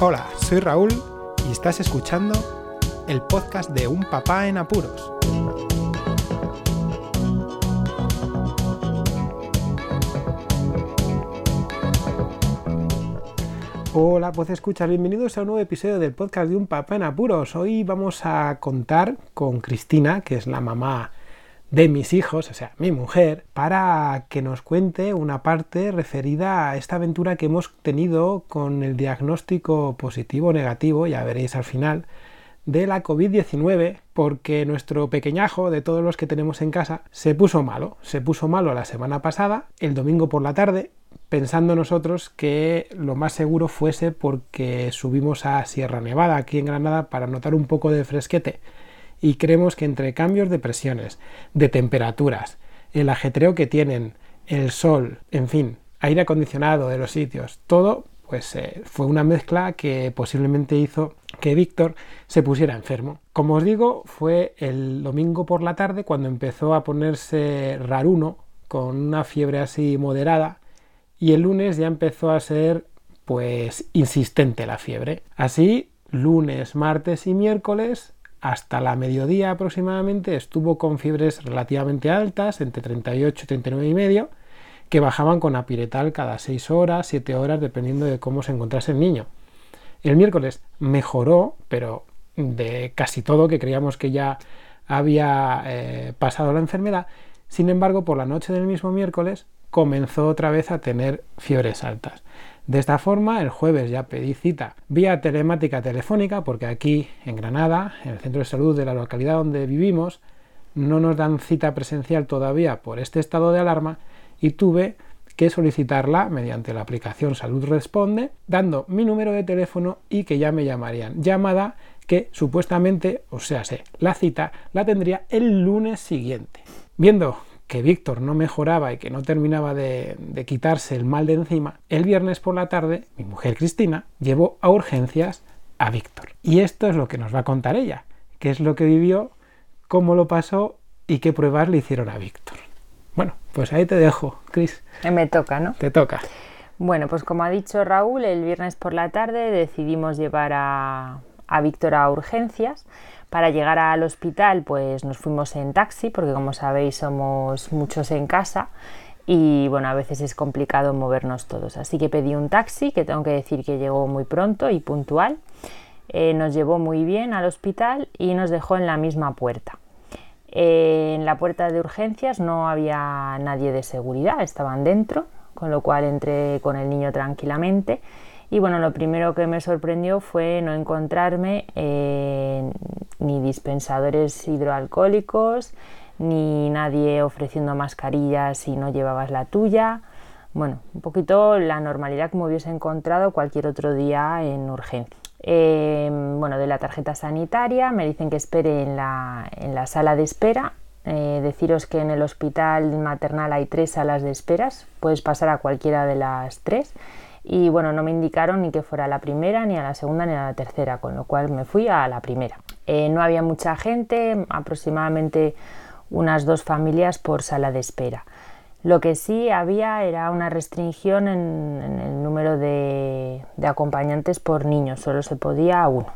Hola, soy Raúl y estás escuchando el podcast de Un Papá en Apuros. Hola, pues escuchas, bienvenidos a un nuevo episodio del podcast de Un Papá en Apuros. Hoy vamos a contar con Cristina, que es la mamá de mis hijos, o sea, mi mujer, para que nos cuente una parte referida a esta aventura que hemos tenido con el diagnóstico positivo o negativo, ya veréis al final, de la COVID-19, porque nuestro pequeñajo de todos los que tenemos en casa se puso malo, se puso malo la semana pasada, el domingo por la tarde, pensando nosotros que lo más seguro fuese porque subimos a Sierra Nevada, aquí en Granada, para notar un poco de fresquete y creemos que entre cambios de presiones, de temperaturas, el ajetreo que tienen, el sol, en fin, aire acondicionado de los sitios, todo pues eh, fue una mezcla que posiblemente hizo que Víctor se pusiera enfermo. Como os digo, fue el domingo por la tarde cuando empezó a ponerse raruno, con una fiebre así moderada, y el lunes ya empezó a ser pues insistente la fiebre. Así, lunes, martes y miércoles hasta la mediodía aproximadamente estuvo con fiebres relativamente altas, entre 38 y 39 y medio, que bajaban con apiretal cada 6 horas, 7 horas, dependiendo de cómo se encontrase el niño. El miércoles mejoró, pero de casi todo, que creíamos que ya había eh, pasado la enfermedad. Sin embargo, por la noche del mismo miércoles comenzó otra vez a tener fiebres altas. De esta forma, el jueves ya pedí cita vía telemática telefónica, porque aquí en Granada, en el centro de salud de la localidad donde vivimos, no nos dan cita presencial todavía por este estado de alarma y tuve que solicitarla mediante la aplicación Salud Responde, dando mi número de teléfono y que ya me llamarían. Llamada que supuestamente, o sea, sé, la cita la tendría el lunes siguiente. Viendo que Víctor no mejoraba y que no terminaba de, quitarse el mal de encima, el viernes por la tarde mi mujer Cristina llevó a urgencias a Víctor. Y esto es lo que nos va a contar ella, qué es lo que vivió, cómo lo pasó y qué pruebas le hicieron a Víctor. Bueno, pues ahí te dejo, Cris. Me toca, ¿no? Te toca. Bueno, pues como ha dicho Raúl, el viernes por la tarde decidimos llevar a, a Víctor a urgencias para llegar al hospital pues nos fuimos en taxi porque como sabéis somos muchos en casa y bueno, a veces es complicado movernos todos. Así que pedí un taxi que tengo que decir que llegó muy pronto y puntual. Eh, nos llevó muy bien al hospital y nos dejó en la misma puerta. Eh, en la puerta de urgencias no había nadie de seguridad, estaban dentro, con lo cual entré con el niño tranquilamente y bueno, lo primero que me sorprendió fue no encontrarme ni dispensadores hidroalcohólicos, ni nadie ofreciendo mascarillas si no llevabas la tuya. Bueno, un poquito la normalidad me hubiese encontrado cualquier otro día en urgencia. Em, bueno, de la tarjeta sanitaria me dicen que espere en la, en la sala de espera. Eh, deciros que en el hospital maternal hay tres salas de esperas, puedes pasar a cualquiera de las tres y bueno, no me indicaron ni que fuera a la primera, ni a la segunda, ni a la tercera, con lo cual me fui a la primera. Eh, no había mucha gente, aproximadamente unas dos familias por sala de espera. Lo que sí había era una restricción en, el número de, acompañantes por niño, solo se podía uno.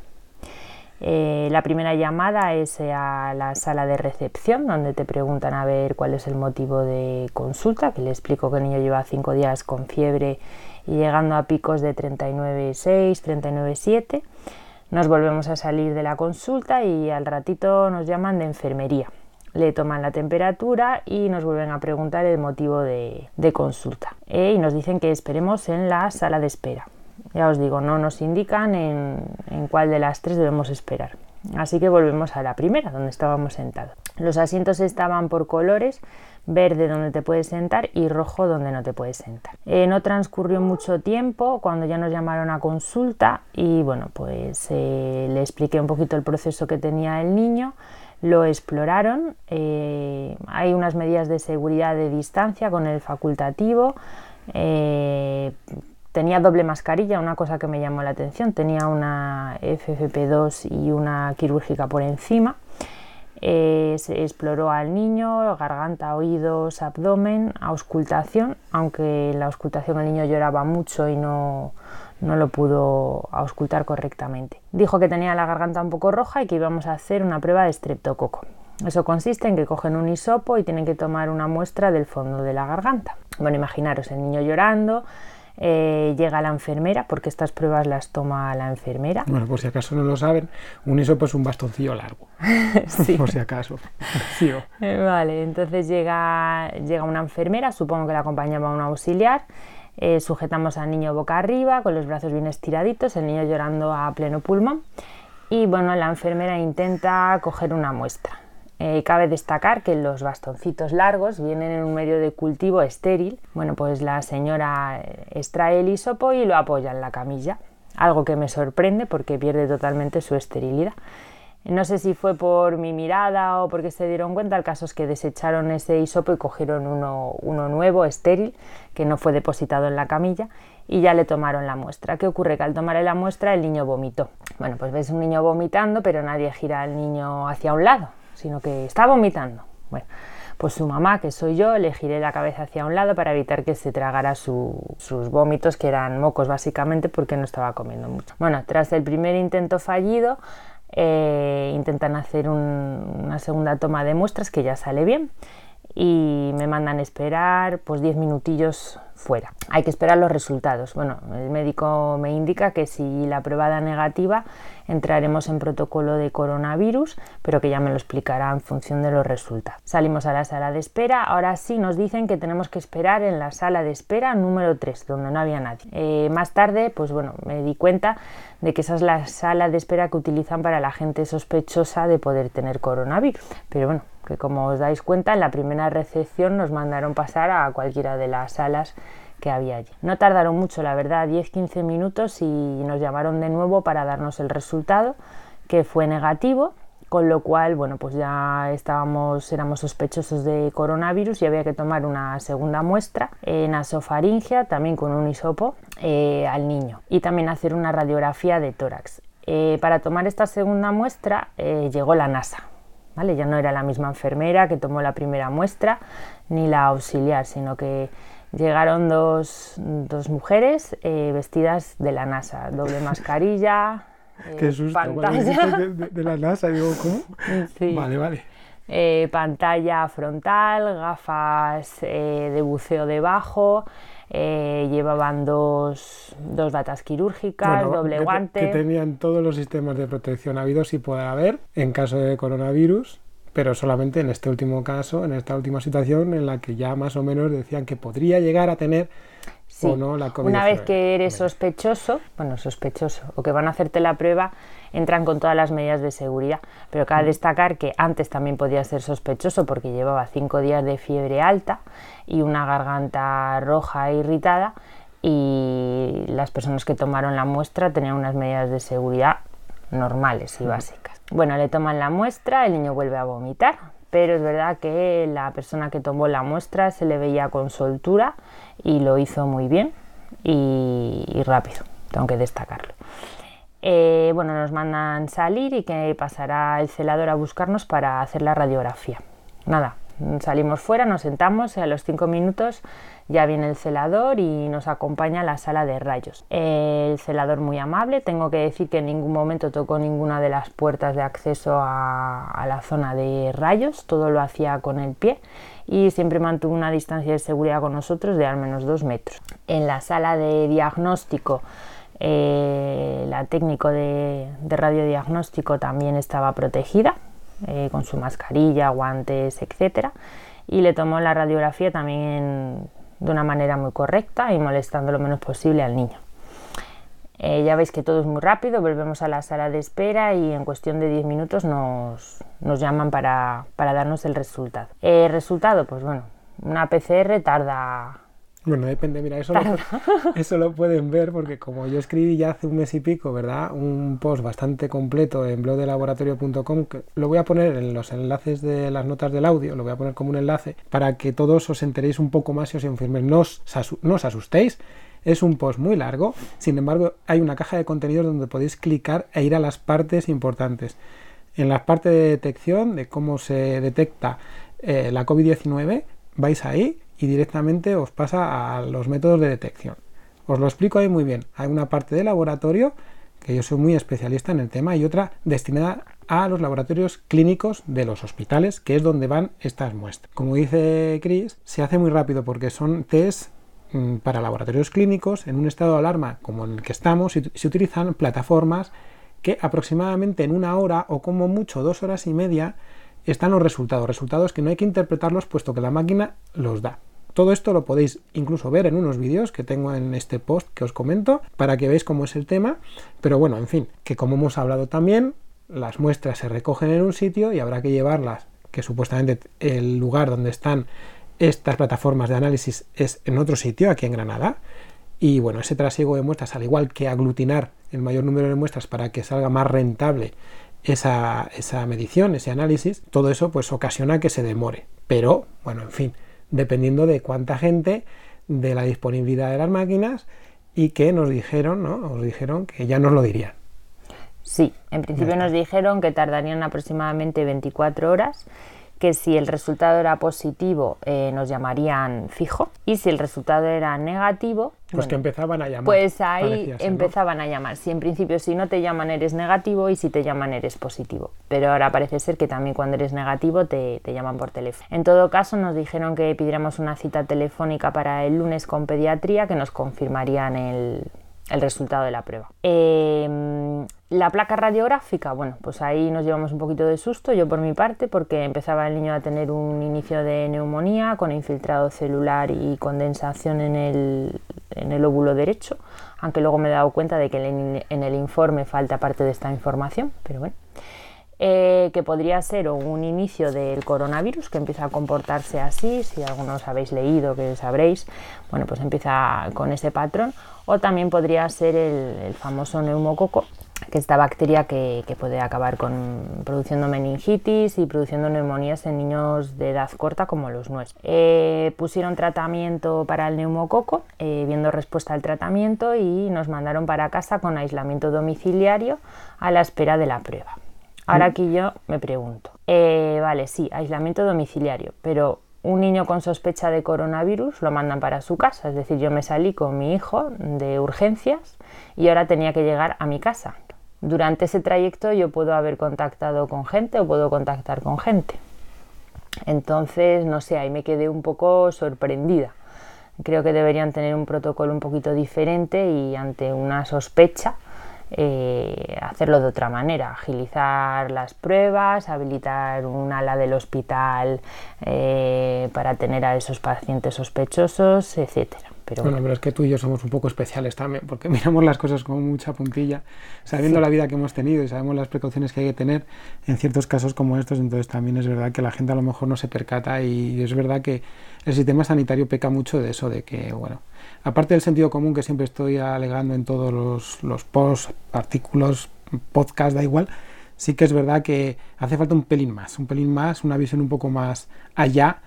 Eh, la primera llamada es a la sala de recepción, donde te preguntan a ver cuál es el motivo de consulta, que le explico que el niño lleva cinco días con fiebre y llegando a picos de 39,6, 39,7. Nos volvemos a salir de la consulta y al ratito nos llaman de enfermería. Le toman la temperatura y nos vuelven a preguntar el motivo de, consulta. E, y nos dicen que esperemos en la sala de espera. Ya os digo, no nos indican en, en cuál de las tres debemos esperar. Así que volvemos a la primera, donde estábamos sentados. Los asientos estaban por colores verde donde te puedes sentar y rojo donde no te puedes sentar. Eh, no transcurrió mucho tiempo cuando ya nos llamaron a consulta y bueno, pues eh, le expliqué un poquito el proceso que tenía el niño, lo exploraron, eh, hay unas medidas de seguridad de distancia con el facultativo, tenía doble mascarilla, una cosa que me llamó la atención, tenía una FFP2 y una quirúrgica por encima. Eh, se exploró al niño, garganta, oídos, abdomen, auscultación, aunque en la auscultación el niño lloraba mucho y no, no lo pudo auscultar correctamente. Dijo que tenía la garganta un poco roja y que íbamos a hacer una prueba de estreptococo. Eso consiste en que cogen un hisopo y tienen que tomar una muestra del fondo de la garganta. Bueno, imaginaros el niño llorando, eh, llega la enfermera, porque estas pruebas las toma la enfermera. Bueno, por si acaso no lo saben, un hisopo es un bastoncillo largo. sí. Por si acaso. Eh, vale, entonces llega, llega una enfermera, supongo que la acompañaba un auxiliar. Eh, sujetamos al niño boca arriba, con los brazos bien estiraditos, el niño llorando a pleno pulmón. Y bueno, la enfermera intenta coger una muestra. Eh, cabe destacar que los bastoncitos largos vienen en un medio de cultivo estéril. Bueno, pues la señora eh, extrae el hisopo y lo apoya en la camilla, algo que me sorprende porque pierde totalmente su esterilidad. No sé si fue por mi mirada o porque se dieron cuenta, el caso es que desecharon ese hisopo y cogieron uno, uno nuevo, estéril, que no fue depositado en la camilla y ya le tomaron la muestra. ¿Qué ocurre? Que al tomar la muestra el niño vomitó. Bueno, pues ves un niño vomitando, pero nadie gira al niño hacia un lado, sino que está vomitando. Bueno, pues su mamá, que soy yo, le giré la cabeza hacia un lado para evitar que se tragara sus vómitos, que eran mocos básicamente porque no estaba comiendo mucho. Bueno, tras el primer intento fallido, eh, intentan hacer una segunda toma de muestras que ya sale bien y me mandan esperar pues 10 minutillos fuera. Hay que esperar los resultados. Bueno, el médico me indica que si la prueba da negativa entraremos en protocolo de coronavirus, pero que ya me lo explicará en función de los resultados. Salimos a la sala de espera. Ahora sí nos dicen que tenemos que esperar en la sala de espera número 3, donde no había nadie. Eh, más tarde, pues bueno, me di cuenta de que esa es la sala de espera que utilizan para la gente sospechosa de poder tener coronavirus. Pero bueno, que como os dais cuenta, en la primera recepción nos mandaron pasar a cualquiera de las salas que había allí. No tardaron mucho, la verdad, 10-15 minutos y nos llamaron de nuevo para darnos el resultado, que fue negativo, con lo cual, bueno, pues ya estábamos, éramos sospechosos de coronavirus y había que tomar una segunda muestra en nasofaringia, también con un hisopo, eh, al niño, y también hacer una radiografía de tórax. Eh, para tomar esta segunda muestra eh, llegó la NASA, ya no era la misma enfermera que tomó la primera muestra ni la auxiliar, sino que llegaron dos, mujeres eh, vestidas de la NASA, doble mascarilla, Qué susto, pantalla. de, la NASA, digo, ¿cómo? Vale, vale. Eh, pantalla frontal, gafas eh, de buceo debajo, eh, llevaban dos, dos, batas quirúrgicas, doble guante. Que tenían todos los sistemas de protección habidos y poder haber en caso de coronavirus, pero solamente en este último caso, en esta última situación en la que ya más o menos decían que podría llegar a tener o no la COVID. Una vez que eres sospechoso, bueno, sospechoso, o que van a hacerte la prueba, entran con todas las medidas de seguridad. Pero cabe mm. destacar que antes también podía ser sospechoso porque llevaba cinco días de fiebre alta y una garganta roja e irritada y las personas que tomaron la muestra tenían unas medidas de seguridad normales y mm. básicas. Bueno, le toman la muestra, el niño vuelve a vomitar, pero es verdad que la persona que tomó la muestra se le veía con soltura y lo hizo muy bien y, rápido, tengo que destacarlo. Eh, bueno, nos mandan salir y que pasará el celador a buscarnos para hacer la radiografía. Nada, salimos fuera, nos sentamos y a los cinco minutos ya viene el celador y nos acompaña a la sala de rayos. El celador muy amable, tengo que decir que en ningún momento tocó ninguna de las puertas de acceso a, a la zona de rayos, todo lo hacía con el pie y siempre mantuvo una distancia de seguridad con nosotros de al menos dos metros. En la sala de diagnóstico eh, la técnico de, radiodiagnóstico también estaba protegida eh, con su mascarilla, guantes, etc. Y le tomó la radiografía también de una manera muy correcta y molestando lo menos posible al niño. Eh, ya veis que todo es muy rápido, volvemos a la sala de espera y en cuestión de 10 minutos nos, llaman para, para, darnos el resultado. El resultado, pues bueno, una PCR tarda bueno, depende, mira, eso lo, eso lo pueden ver porque como yo escribí ya hace un mes y pico, ¿verdad? Un post bastante completo en blogdelaboratorio.com, que lo voy a poner en los enlaces de las notas del audio, lo voy a poner como un enlace para que todos os enteréis un poco más y os informéis. No os, no os asustéis, es un post muy largo, sin embargo hay una caja de contenidos donde podéis clicar e ir a las partes importantes. En la parte de detección, de cómo se detecta eh, la COVID-19, vais ahí y directamente os pasa a los métodos de detección. Os lo explico ahí muy bien. Hay una parte de laboratorio, que yo soy muy especialista en el tema, y otra destinada a los laboratorios clínicos de los hospitales, que es donde van estas muestras. Como dice Chris, se hace muy rápido porque son test mm, para laboratorios clínicos en un estado de alarma como en el que estamos se utilizan plataformas que aproximadamente en una hora o como mucho dos horas y media están los resultados, resultados que no hay que interpretarlos puesto que la máquina los da. Todo esto lo podéis incluso ver en unos vídeos que tengo en este post que os comento para que veáis cómo es el tema. Pero bueno, en fin, que como hemos hablado también, las muestras se recogen en un sitio y habrá que llevarlas, que supuestamente el lugar donde están estas plataformas de análisis es en otro sitio, aquí en Granada. Y bueno, ese trasiego de muestras, al igual que aglutinar el mayor número de muestras para que salga más rentable esa, esa medición, ese análisis, todo eso pues ocasiona que se demore. Pero, bueno, en fin, dependiendo de cuánta gente, de la disponibilidad de las máquinas y que nos dijeron, ¿no? Nos dijeron que ya nos lo dirían. Sí, en principio nos dijeron que tardarían aproximadamente 24 horas que si el resultado era positivo eh, nos llamarían fijo y si el resultado era negativo pues que empezaban a llamar pues ahí empezaban a llamar. Si en principio si no te llaman eres negativo y si te llaman eres positivo. Pero ahora parece ser que también cuando eres negativo te, te llaman por teléfono. En todo caso nos dijeron que pidiéramos una cita telefónica para el lunes con pediatría que nos confirmarían el, el resultado de la prueba. Em, la placa radiográfica, bueno, pues ahí nos llevamos un poquito de susto, yo por mi parte, porque empezaba el niño a tener un inicio de neumonía con infiltrado celular y condensación en el, en el óvulo derecho, aunque luego me he dado cuenta de que en el informe falta parte de esta información, pero bueno. Eh, que podría ser un inicio del coronavirus que empieza a comportarse así, si algunos habéis leído que sabréis, bueno, pues empieza con ese patrón, o también podría ser el, famoso neumococo, que es esta bacteria que, puede acabar con produciendo meningitis y produciendo neumonías en niños de edad corta como los nuestros. Eh, pusieron tratamiento para el neumococo, eh, viendo respuesta al tratamiento y nos mandaron para casa con aislamiento domiciliario a la espera de la prueba. Ahora aquí yo me pregunto, eh, vale, sí, aislamiento domiciliario, pero un niño con sospecha de coronavirus lo mandan para su casa, es decir, yo me salí con mi hijo de urgencias y ahora tenía que llegar a mi casa. Durante ese trayecto yo puedo haber contactado con gente o puedo contactar con gente. Entonces, no sé, ahí me quedé un poco sorprendida. Creo que deberían tener un protocolo un poquito diferente y ante una sospecha, eh, hacerlo de otra manera, agilizar las pruebas, habilitar un ala del hospital eh, para tener a esos pacientes sospechosos, etcétera. Pero bueno, pero es que tú y yo somos un poco especiales también, porque miramos las cosas con mucha puntilla, sabiendo la vida que hemos tenido y sabemos las precauciones que hay que tener en ciertos casos como estos, entonces también es verdad que la gente a lo mejor no se percata y es verdad que el sistema sanitario peca mucho de eso, de que, bueno, aparte del sentido común que siempre estoy alegando en todos los, los posts, artículos, podcast, da igual, sí que es verdad que hace falta un pelín más, un pelín más, una visión un poco más allá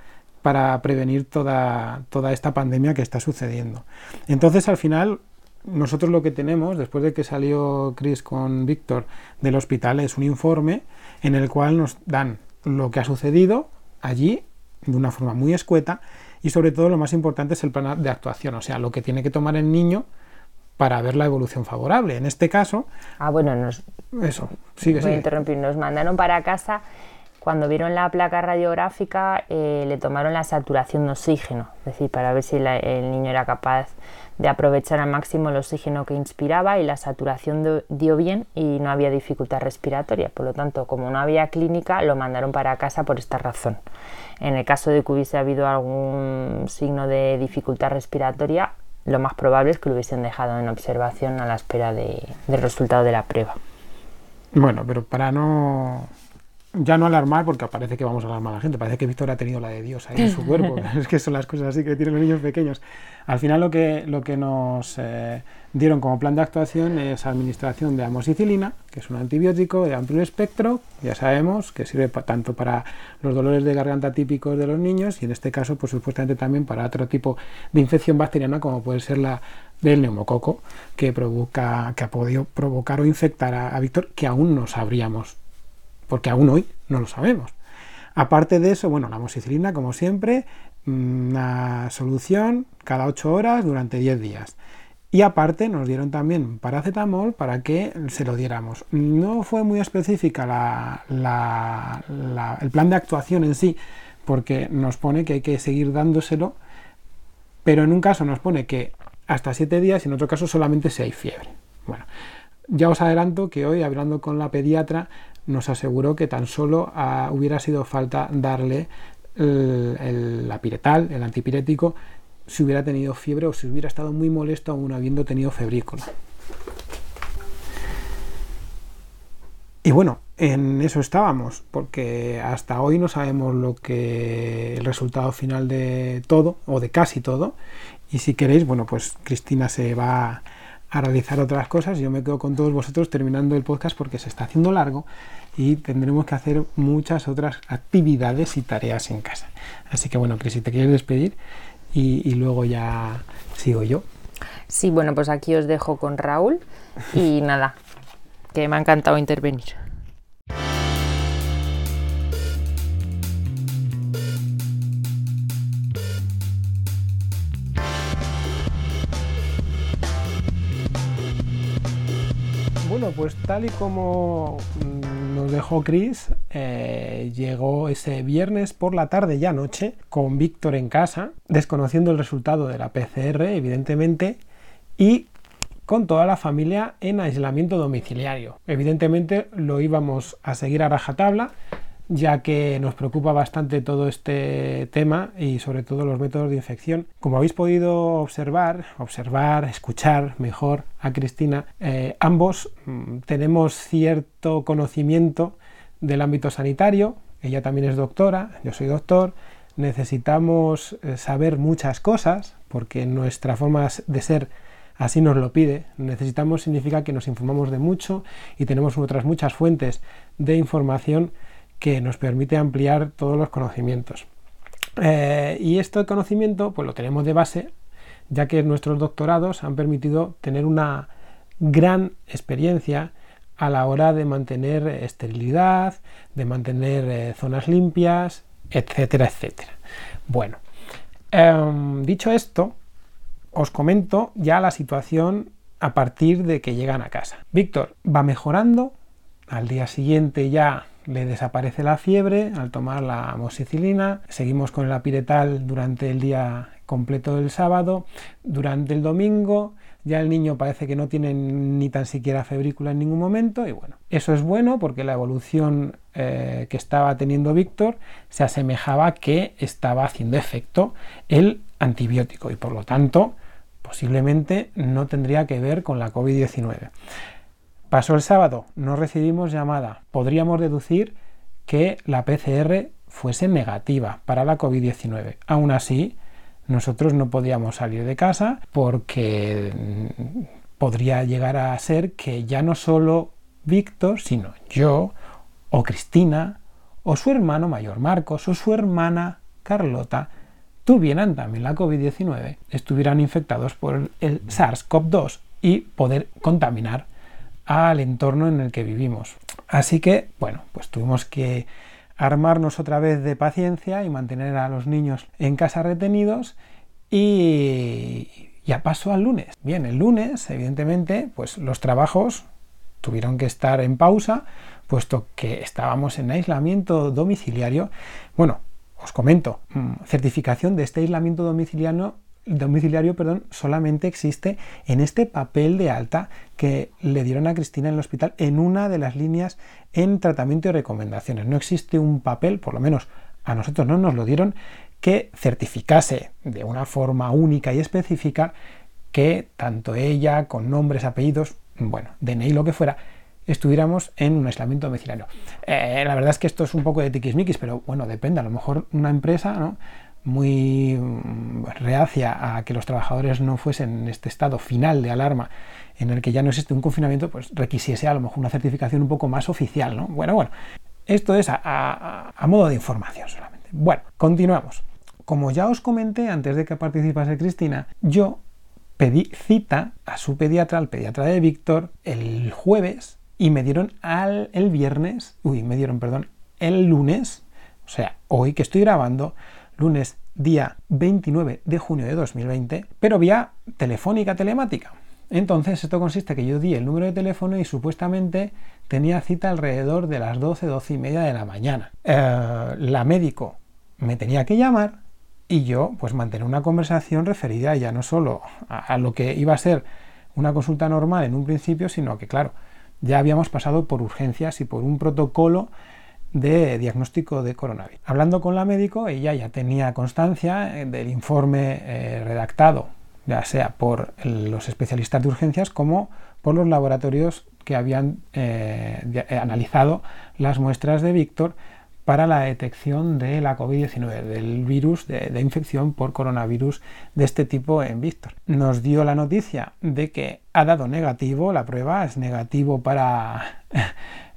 para prevenir toda, toda esta pandemia que está sucediendo. Entonces, al final, nosotros lo que tenemos, después de que salió Chris con Víctor del hospital, es un informe en el cual nos dan lo que ha sucedido allí de una forma muy escueta y sobre todo lo más importante es el plan de actuación, o sea, lo que tiene que tomar el niño para ver la evolución favorable. En este caso... Ah, bueno, nos... Eso, sigue, voy a interrumpir. Nos mandaron para casa, cuando vieron la placa radiográfica, eh, le tomaron la saturación de oxígeno, es decir, para ver si el niño era capaz de aprovechar al máximo el oxígeno que inspiraba y la saturación dio bien y no había dificultad respiratoria. Por lo tanto, como no había clínica, lo mandaron para casa por esta razón. En el caso de que hubiese habido algún signo de dificultad respiratoria, lo más probable es que lo hubiesen dejado en observación a la espera del resultado de la prueba. Bueno, pero para no ya no alarmar, porque parece que vamos a alarmar a la gente, parece que Víctor ha tenido la de Dios ahí en su cuerpo, es que son las cosas así que tienen los niños pequeños. Al final lo que, lo que nos eh, dieron como plan de actuación es administración de amoxicilina, que es un antibiótico de amplio espectro, ya sabemos que sirve tanto para los dolores de garganta típicos de los niños y en este caso pues supuestamente también para otro tipo de infección bacteriana como puede ser la del neumococo, que, provoca, que ha podido provocar o infectar a, a Víctor, que aún no sabríamos porque aún hoy no lo sabemos. Aparte de eso, bueno, la amoxicilina, como siempre, una solución cada 8 horas durante 10 días. Y aparte nos dieron también paracetamol para que se lo diéramos. No fue muy específica el plan de actuación en sí, porque nos pone que hay que seguir dándoselo, pero en un caso nos pone que hasta 7 días y en otro caso solamente si hay fiebre. Bueno, ya os adelanto que hoy, hablando con la pediatra, nos aseguró que tan solo ah, hubiera sido falta darle el, la piretal, el antipirético, si hubiera tenido fiebre o si hubiera estado muy molesto aún habiendo tenido febrícula. Y bueno, en eso estábamos, porque hasta hoy no sabemos lo que el resultado final de todo o de casi todo. Y si queréis, bueno, pues Cristina se va a realizar otras cosas. Yo me quedo con todos vosotros terminando el podcast porque se está haciendo largo y tendremos que hacer muchas otras actividades y tareas en casa. Así que bueno, Cris, si te quieres despedir y, luego ya sigo yo. Sí, bueno, pues aquí os dejo con Raúl y nada, que me ha encantado intervenir. Pues tal y como mm, nos dejó Chris, eh, llegó ese viernes por la tarde ya noche con Víctor en casa, desconociendo el resultado de la PCR, evidentemente, y con toda la familia en aislamiento domiciliario. Evidentemente lo íbamos a seguir a rajatabla, ya que nos preocupa bastante todo este tema y sobre todo los métodos de infección. Como habéis podido observar, observar, escuchar mejor a Cristina, eh, ambos mm, tenemos cierto conocimiento del ámbito sanitario, ella también es doctora, yo soy doctor, necesitamos eh, saber muchas cosas porque nuestra forma de ser así nos lo pide. Necesitamos significa que nos informamos de mucho y tenemos otras muchas fuentes de información que nos permite ampliar todos los conocimientos. Eh, y este conocimiento pues lo tenemos de base, ya que nuestros doctorados han permitido tener una gran experiencia a la hora de mantener esterilidad, de mantener eh, zonas limpias, etcétera, etcétera. Bueno, em, dicho esto, os comento ya la situación a partir de que llegan a casa. Víctor va mejorando, al día siguiente ya le desaparece la fiebre al tomar la amoxicilina, seguimos con el apiretal durante el día completo del sábado, durante el domingo ya el niño parece que no tiene ni tan siquiera febrícula en ningún momento y bueno, eso es bueno porque la evolución eh, que estaba teniendo Víctor se asemejaba que estaba haciendo efecto el antibiótico y por lo tanto posiblemente no tendría que ver con la COVID-19. Pasó el sábado, no recibimos llamada. Podríamos deducir que la PCR fuese negativa para la COVID-19. Aún así, nosotros no podíamos salir de casa porque mm, podría llegar a ser que ya no solo Víctor, sino yo o Cristina o su hermano mayor Marcos o su hermana Carlota tuvieran también la COVID-19, estuvieran infectados por el SARS-CoV-2 y poder contaminar al entorno en el que vivimos. Así que, bueno, pues tuvimos que armarnos otra vez de paciencia y mantener a los niños en casa retenidos y ya pasó al lunes. Bien, el lunes, evidentemente, pues los trabajos tuvieron que estar en pausa, puesto que estábamos en aislamiento domiciliario. Bueno, os comento, mm, certificación de este aislamiento domiciliario domiciliario perdón, solamente existe en este papel de alta que le dieron a Cristina en el hospital en una de las líneas en tratamiento y recomendaciones. No existe un papel, por lo menos a nosotros no nos lo dieron, que certificase de una forma única y específica que tanto ella, con nombres, apellidos, bueno, DNI, lo que fuera, estuviéramos en un aislamiento domiciliario. Eh, la verdad es que esto es un poco de tiquismiquis, pero bueno, depende. A lo mejor una empresa, ¿no? Muy mm, reacia a que los trabajadores no fuesen en este estado final de alarma en el que ya no existe un confinamiento, pues requisiese a lo mejor una certificación un poco más oficial, ¿no? Bueno, bueno, esto es a, modo de información solamente. Bueno, continuamos. Como ya os comenté antes de que participase Cristina, yo pedí cita a su pediatra, al pediatra de Víctor, el jueves y me dieron al, el viernes, uy, me dieron, perdón, el lunes, o sea, hoy que estoy grabando, lunes día 29 de junio de 2020, pero vía telefónica telemática. Entonces, esto consiste que yo di el número de teléfono y supuestamente tenía cita alrededor de las 12, 12 y media de la mañana. Eh, la médico me tenía que llamar y yo, pues, mantener una conversación referida ya no solo a, lo que iba a ser una consulta normal en un principio, sino que, claro, ya habíamos pasado por urgencias y por un protocolo de diagnóstico de coronavirus. Hablando con la médico, ella ya tenía constancia eh, del informe eh, redactado, ya sea por los especialistas de urgencias como por los laboratorios que habían eh, analizado las muestras de Víctor para la detección de la COVID-19, del virus de, infección por coronavirus de este tipo en Víctor. Nos dio la noticia de que ha dado negativo, la prueba es negativo para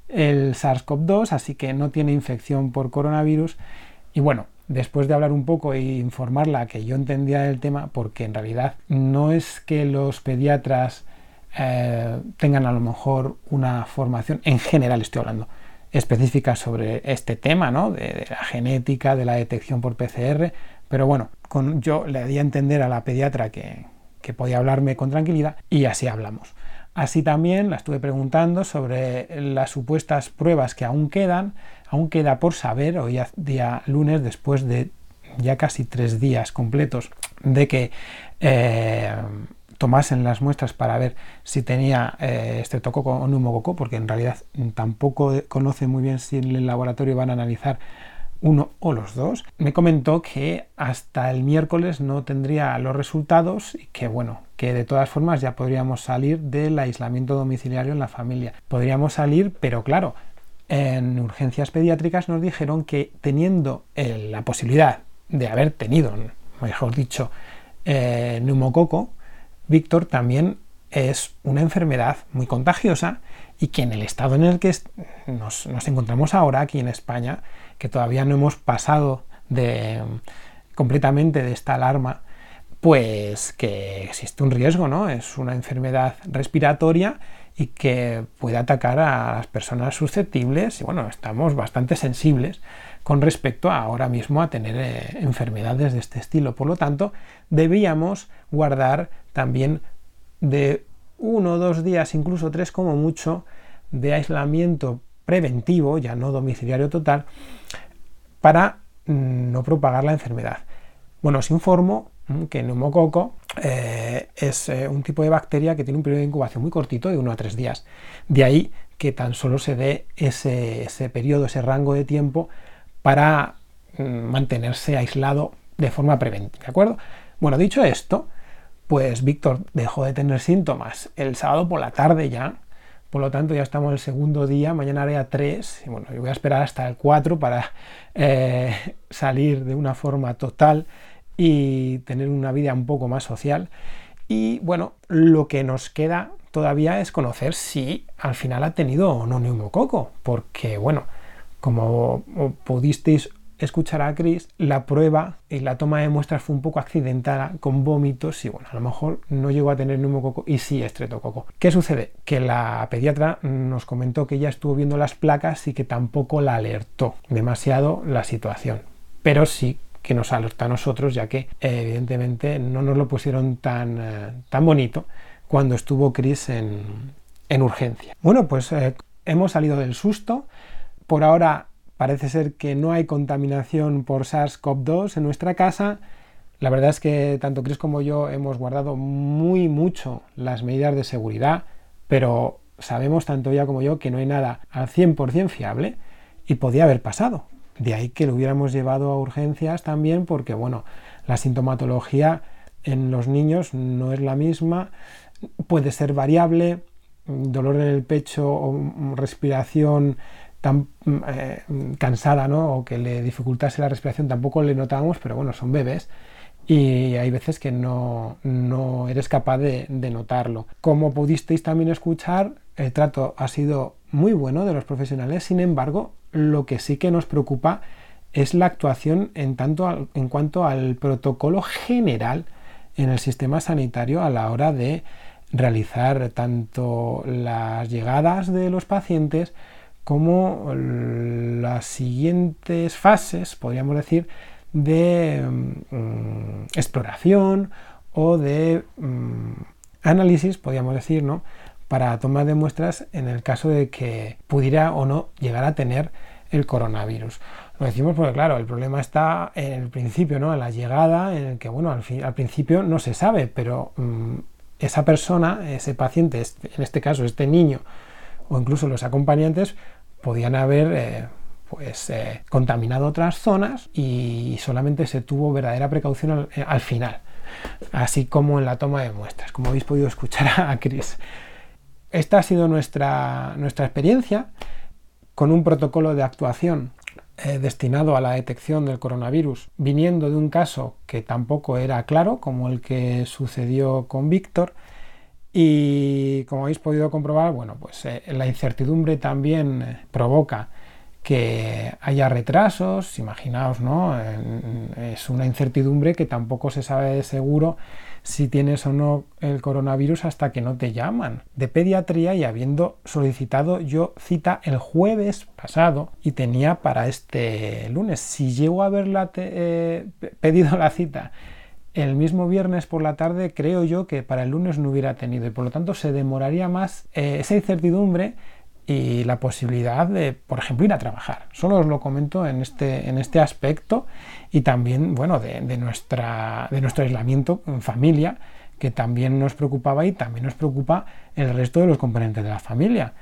el SARS-CoV-2, así que no tiene infección por coronavirus. Y bueno, después de hablar un poco e informarla que yo entendía el tema, porque en realidad no es que los pediatras eh, tengan a lo mejor una formación, en general estoy hablando, específica sobre este tema, ¿no? De, la genética, de la detección por PCR, pero bueno, yo le di a entender a la pediatra que podía hablarme con tranquilidad y así hablamos. Así también la estuve preguntando sobre las supuestas pruebas que aún quedan, aún queda por saber, hoy día lunes, después de ya casi tres días completos de que eh, tomasen las muestras para ver si tenía eh, estreptococo o neumococo, porque en realidad tampoco conoce muy bien si en el laboratorio van a analizar uno o los dos, me comentó que hasta el miércoles no tendría los resultados y que bueno, que de todas formas ya podríamos salir del aislamiento domiciliario en la familia. Podríamos salir, pero claro, en urgencias pediátricas nos dijeron que teniendo la posibilidad de haber tenido, mejor dicho, eh, neumococo, Víctor también es una enfermedad muy contagiosa y que en el estado en el que nos, encontramos ahora aquí en España, que todavía no hemos pasado de, completamente de esta alarma, pues que existe un riesgo, ¿no? Es una enfermedad respiratoria y que puede atacar a las personas susceptibles y bueno, estamos bastante sensibles con respecto a ahora mismo a tener eh, enfermedades de este estilo. Por lo tanto, debíamos guardar también de uno o dos días, incluso tres como mucho, de aislamiento preventivo, ya no domiciliario total, para mm, no propagar la enfermedad. Bueno, os informo mm, que el neumococo eh, es eh, un tipo de bacteria que tiene un periodo de incubación muy cortito, de uno a tres días. De ahí que tan solo se dé ese, ese periodo, ese rango de tiempo para mm, mantenerse aislado de forma preventiva. ¿De acuerdo? Bueno, dicho esto, pues Víctor dejó de tener síntomas el sábado por la tarde ya. Por lo tanto, ya estamos el segundo día, mañana haré 3, y bueno, yo voy a esperar hasta el 4 para eh, salir de una forma total y tener una vida un poco más social. Y bueno, lo que nos queda todavía es conocer si al final ha tenido o no neumococo, porque bueno, como pudisteis escuchar a Chris, la prueba y la toma de muestras fue un poco accidentada con vómitos y bueno, a lo mejor no llegó a tener neumococo y sí estreptococo. ¿Qué sucede? Que la pediatra nos comentó que ya estuvo viendo las placas y que tampoco la alertó demasiado la situación, pero sí que nos alerta a nosotros ya que evidentemente no nos lo pusieron tan, eh, tan bonito cuando estuvo Chris en, en urgencia. Bueno, pues eh, hemos salido del susto por ahora parece ser que no hay contaminación por SARS-CoV-2 en nuestra casa. La verdad es que tanto Chris como yo hemos guardado muy mucho las medidas de seguridad, pero sabemos tanto ella como yo que no hay nada al 100% fiable y podía haber pasado. De ahí que lo hubiéramos llevado a urgencias también porque, bueno, la sintomatología en los niños no es la misma, puede ser variable, dolor en el pecho o respiración tan eh, cansada ¿no? o que le dificultase la respiración tampoco le notamos, pero bueno, son bebés y hay veces que no, no eres capaz de, de, notarlo. Como pudisteis también escuchar, el trato ha sido muy bueno de los profesionales, sin embargo, lo que sí que nos preocupa es la actuación en, tanto en cuanto al protocolo general en el sistema sanitario a la hora de realizar tanto las llegadas de los pacientes como las siguientes fases, podríamos decir, de mm, exploración o de mm, análisis, podríamos decir, ¿no? para toma de muestras en el caso de que pudiera o no llegar a tener el coronavirus. Lo decimos porque, claro, el problema está en el principio, ¿no? En la llegada, en el que, bueno, al, al principio no se sabe, pero mm, esa persona, ese paciente, este, en este caso este niño, o incluso los acompañantes, podían haber eh, pues, eh, contaminado otras zonas y solamente se tuvo verdadera precaución al, eh, al, final, así como en la toma de muestras, como habéis podido escuchar a Chris. Esta ha sido nuestra, nuestra experiencia con un protocolo de actuación destinado a la detección del coronavirus, viniendo de un caso que tampoco era claro, como el que sucedió con Víctor. Y como habéis podido comprobar, bueno, pues eh, la incertidumbre también eh, provoca que haya retrasos, imaginaos, ¿no? Es una incertidumbre que tampoco se sabe de seguro si tienes o no el coronavirus hasta que no te llaman. De pediatría y habiendo solicitado yo cita el jueves pasado y tenía para este lunes. Si llego a haberla eh, pedido la cita el mismo viernes por la tarde, creo yo que para el lunes no hubiera tenido y por lo tanto se demoraría más eh, esa incertidumbre y la posibilidad de, por ejemplo, ir a trabajar. Solo os lo comento en este, en este aspecto y también, bueno, de, nuestra, de nuestro aislamiento en familia, que también nos preocupaba y también nos preocupa el resto de los componentes de la familia.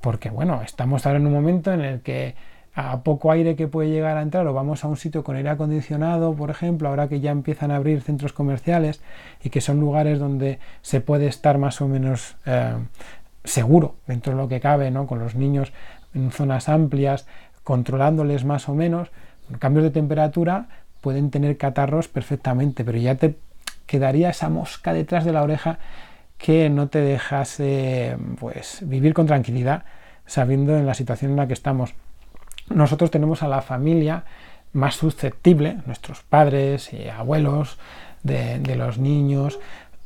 Porque, bueno, estamos ahora en un momento en el que a poco aire que puede llegar a entrar o vamos a un sitio con aire acondicionado, por ejemplo, ahora que ya empiezan a abrir centros comerciales y que son lugares donde se puede estar más o menos eh, seguro dentro de lo que cabe, ¿no? con los niños en zonas amplias, controlándoles más o menos, cambios de temperatura pueden tener catarros perfectamente, pero ya te quedaría esa mosca detrás de la oreja que no te dejase pues, vivir con tranquilidad sabiendo en la situación en la que estamos. Nosotros tenemos a la familia más susceptible, nuestros padres y abuelos de, los niños,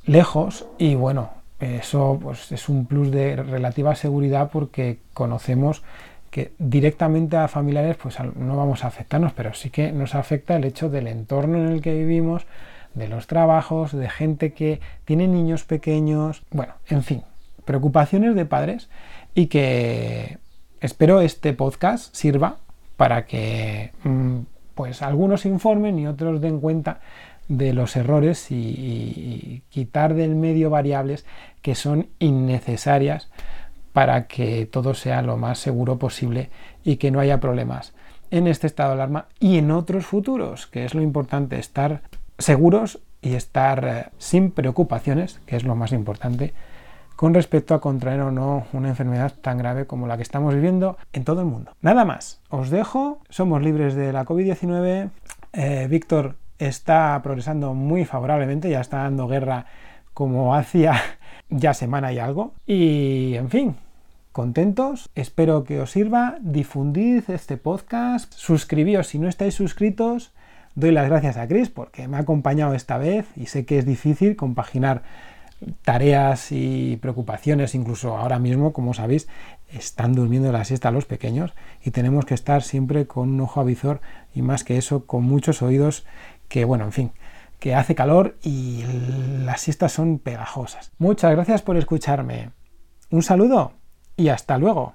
lejos y bueno, eso pues, es un plus de relativa seguridad porque conocemos que directamente a familiares pues no vamos a afectarnos, pero sí que nos afecta el hecho del entorno en el que vivimos, de los trabajos, de gente que tiene niños pequeños, bueno, en fin, preocupaciones de padres y que espero este podcast sirva para que mm, pues algunos informen y otros den cuenta de los errores y, quitar del medio variables que son innecesarias para que todo sea lo más seguro posible y que no haya problemas en este estado de alarma y en otros futuros, que es lo importante, estar seguros y estar eh, sin preocupaciones, que es lo más importante, con respecto a contraer o no una enfermedad tan grave como la que estamos viviendo en todo el mundo. Nada más, os dejo, somos libres de la COVID-19. Eh, Víctor está progresando muy favorablemente, ya está dando guerra como hacía ya semana y algo. Y en fin, contentos, espero que os sirva, difundid este podcast, suscribíos si no estáis suscritos. Doy las gracias a Chris porque me ha acompañado esta vez y sé que es difícil compaginar tareas y preocupaciones, incluso ahora mismo, como sabéis, están durmiendo la siesta los pequeños y tenemos que estar siempre con un ojo avizor y más que eso, con muchos oídos que bueno, en fin, que hace calor y las siestas son pegajosas. Muchas gracias por escucharme. Un saludo y hasta luego.